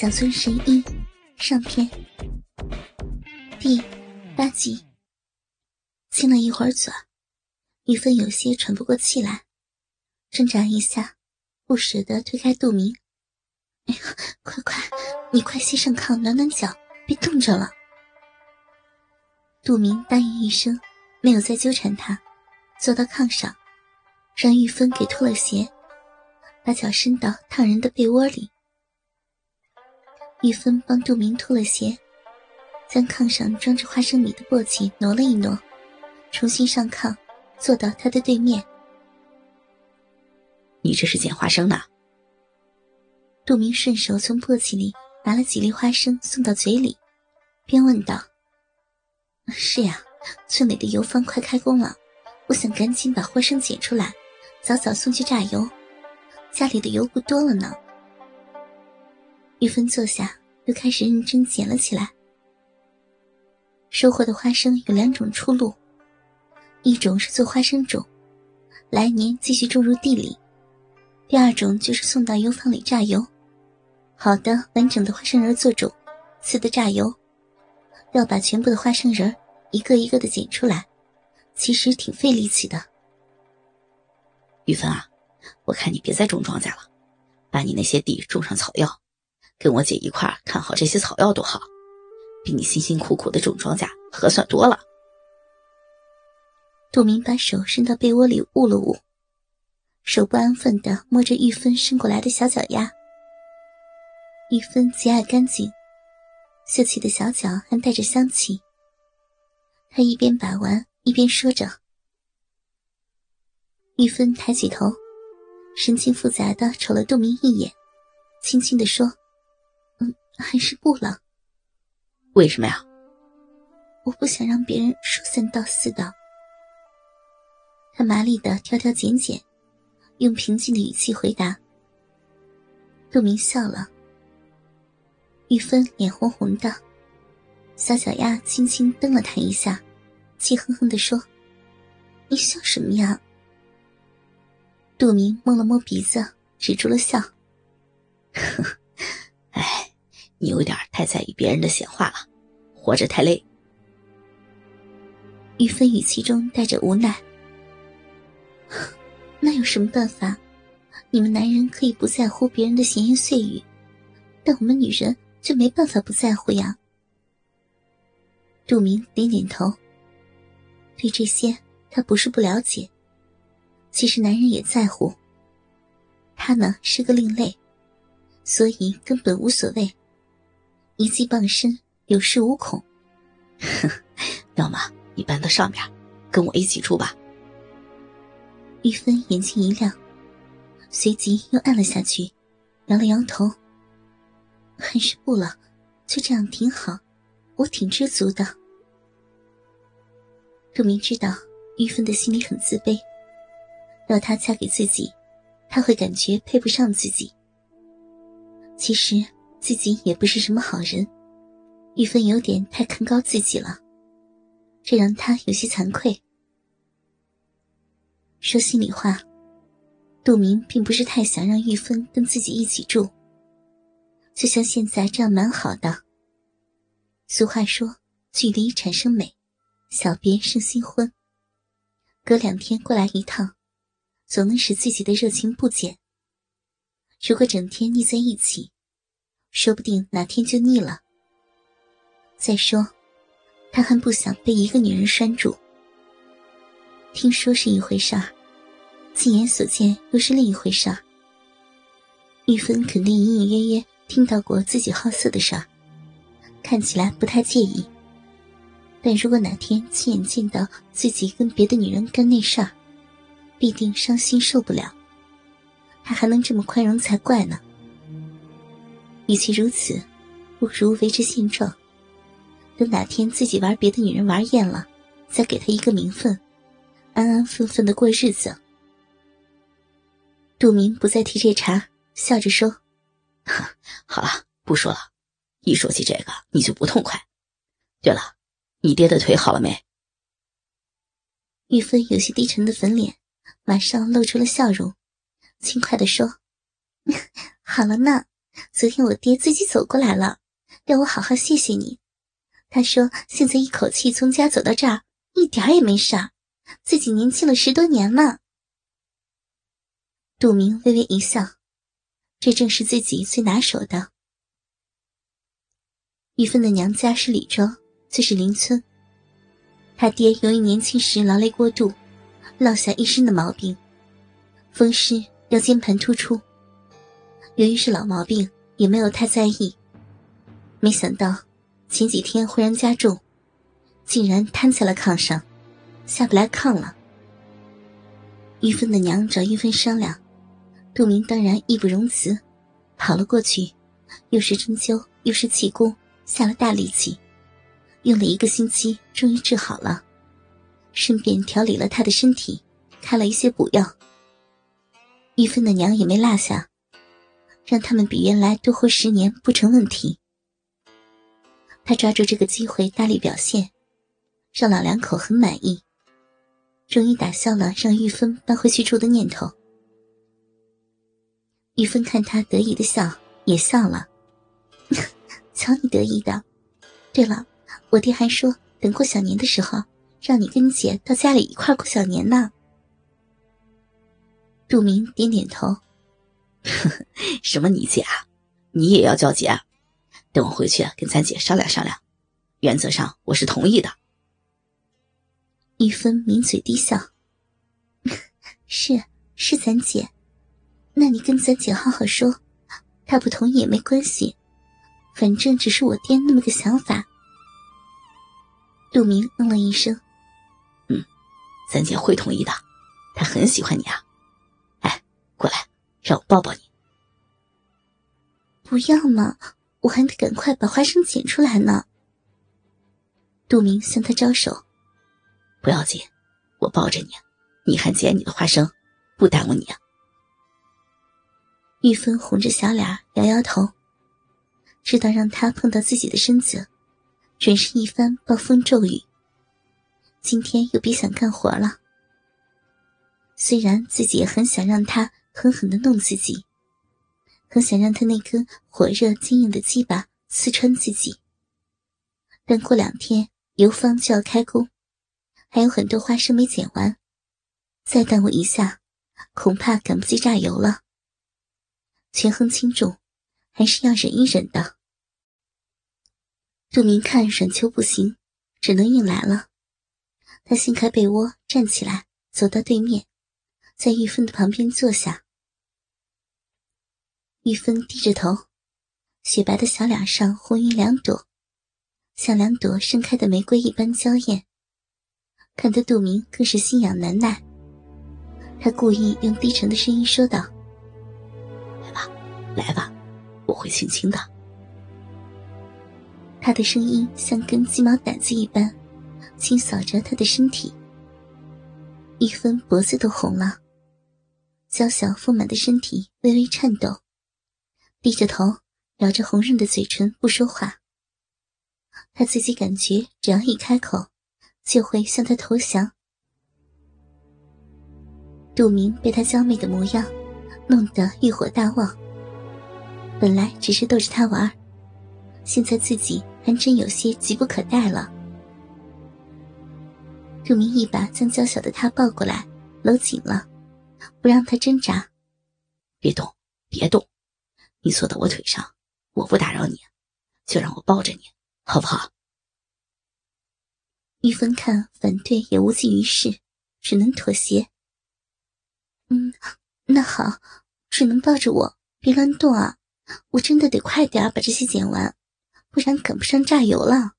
小村神医上篇第八集，亲了一会儿嘴，玉芬有些喘不过气来，挣扎一下，不舍得推开杜明。哎呀，快快，你快先上炕暖暖脚，别冻着了。杜明答应一声，没有再纠缠他，坐到炕上，让玉芬给脱了鞋，把脚伸到烫人的被窝里。玉芬帮杜明脱了鞋，将炕上装着花生米的簸箕挪了一挪，重新上炕，坐到他的对面。你这是捡花生呢？杜明顺手从簸箕里拿了几粒花生送到嘴里，边问道：“是呀，村里的油坊快开工了，我想赶紧把花生捡出来，早早送去榨油，家里的油不多了呢。”玉芬坐下，又开始认真捡了起来。收获的花生有两种出路，一种是做花生种，来年继续种入地里；第二种就是送到油坊里榨油。好的完整的花生仁做种，次的榨油，要把全部的花生仁一个一个的捡出来，其实挺费力气的。玉芬啊，我看你别再种庄稼了，把你那些地种上草药。跟我姐一块看好这些草药多好，比你辛辛苦苦的种庄稼合算多了。杜明把手伸到被窝里捂了捂，手不安分的摸着玉芬伸过来的小脚丫。玉芬极爱干净，秀气的小脚还带着香气。他一边把玩一边说着。玉芬抬起头，神情复杂的瞅了杜明一眼，轻轻的说。还是不了。为什么呀？我不想让别人说三道四的。他麻利的挑挑拣拣，用平静的语气回答。杜明笑了。玉芬脸红红的，小脚丫轻轻蹬了他一下，气哼哼的说：“你笑什么呀？”杜明摸了摸鼻子，止住了笑。呵呵。你有点太在意别人的闲话了，活着太累。玉芬语气中带着无奈。那有什么办法？你们男人可以不在乎别人的闲言碎语，但我们女人就没办法不在乎呀。杜明点点头。对这些他不是不了解，其实男人也在乎。他呢是个另类，所以根本无所谓。一技傍身，有恃无恐。哼，要么你搬到上面，跟我一起住吧。玉芬眼睛一亮，随即又暗了下去，摇了摇头。还是不了，就这样挺好，我挺知足的。杜明知道玉芬的心里很自卑，要她嫁给自己，她会感觉配不上自己。其实。自己也不是什么好人，玉芬有点太看高自己了，这让他有些惭愧。说心里话，杜明并不是太想让玉芬跟自己一起住，就像现在这样蛮好的。俗话说，距离产生美，小别胜新婚。隔两天过来一趟，总能使自己的热情不减。如果整天腻在一起，说不定哪天就腻了。再说，他还不想被一个女人拴住。听说是一回事儿，亲眼所见又是另一回事儿。玉芬肯定隐隐约约听到过自己好色的事儿，看起来不太介意。但如果哪天亲眼见到自己跟别的女人干那事儿，必定伤心受不了。他还能这么宽容才怪呢。与其如此，不如维持现状。等哪天自己玩别的女人玩厌了，再给他一个名分，安安分分的过日子。杜明不再提这茬，笑着说：“好了，不说了。一说起这个，你就不痛快。对了，你爹的腿好了没？”玉芬有些低沉的粉脸，马上露出了笑容，轻快的说：“ 好了呢。”昨天我爹自己走过来了，要我好好谢谢你。他说现在一口气从家走到这儿，一点也没傻，自己年轻了十多年了。杜明微微一笑，这正是自己最拿手的。玉芬的娘家是李庄，就是邻村。他爹由于年轻时劳累过度，落下一身的毛病，风湿腰间盘突出。由于是老毛病，也没有太在意。没想到前几天忽然加重，竟然瘫在了炕上，下不来炕了。玉芬的娘找玉芬商量，杜明当然义不容辞，跑了过去，又是针灸又是气功，下了大力气，用了一个星期，终于治好了，顺便调理了他的身体，开了一些补药。玉芬的娘也没落下。让他们比原来多活十年不成问题。他抓住这个机会大力表现，让老两口很满意，终于打消了让玉芬搬回去住的念头。玉芬看他得意的笑，也笑了，瞧你得意的。对了，我爹还说等过小年的时候，让你跟你姐到家里一块过小年呢。杜明点点头。什么你姐啊？你也要叫姐？等我回去跟咱姐商量商量。原则上我是同意的。玉芬抿嘴低笑：“ 是是，咱姐。那你跟咱姐好好说，她不同意也没关系，反正只是我爹那么个想法。”杜明嗯了一声：“嗯，咱姐会同意的，她很喜欢你啊。哎，过来。”让我抱抱你，不要嘛！我还得赶快把花生捡出来呢。杜明向他招手，不要紧，我抱着你，你还捡你的花生，不耽误你啊。玉芬红着小脸摇摇头，知道让他碰到自己的身子，准是一番暴风骤雨。今天又别想干活了。虽然自己也很想让他。狠狠的弄自己，很想让他那根火热坚硬的鸡巴刺穿自己。但过两天油坊就要开工，还有很多花生没剪完，再耽误一下，恐怕赶不及榨油了。权衡轻重，还是要忍一忍的。杜明看软秋不行，只能硬来了。他掀开被窝，站起来，走到对面，在玉芬的旁边坐下。玉芬低着头，雪白的小脸上红云两朵，像两朵盛开的玫瑰一般娇艳，看得杜明更是心痒难耐。他故意用低沉的声音说道：“来吧，来吧，我会轻轻的。”他的声音像根鸡毛掸子一般，清扫着他的身体。玉芬脖子都红了，娇小丰满的身体微微颤抖。低着头，咬着红润的嘴唇，不说话。他自己感觉，只要一开口，就会向他投降。杜明被他娇媚的模样弄得欲火大旺。本来只是逗着他玩，现在自己还真有些急不可待了。杜明一把将娇小的他抱过来，搂紧了，不让他挣扎。别动，别动。你坐到我腿上，我不打扰你，就让我抱着你，好不好？玉芬看反对也无济于事，只能妥协。嗯，那好，只能抱着我，别乱动啊！我真的得快点把这些剪完，不然赶不上榨油了。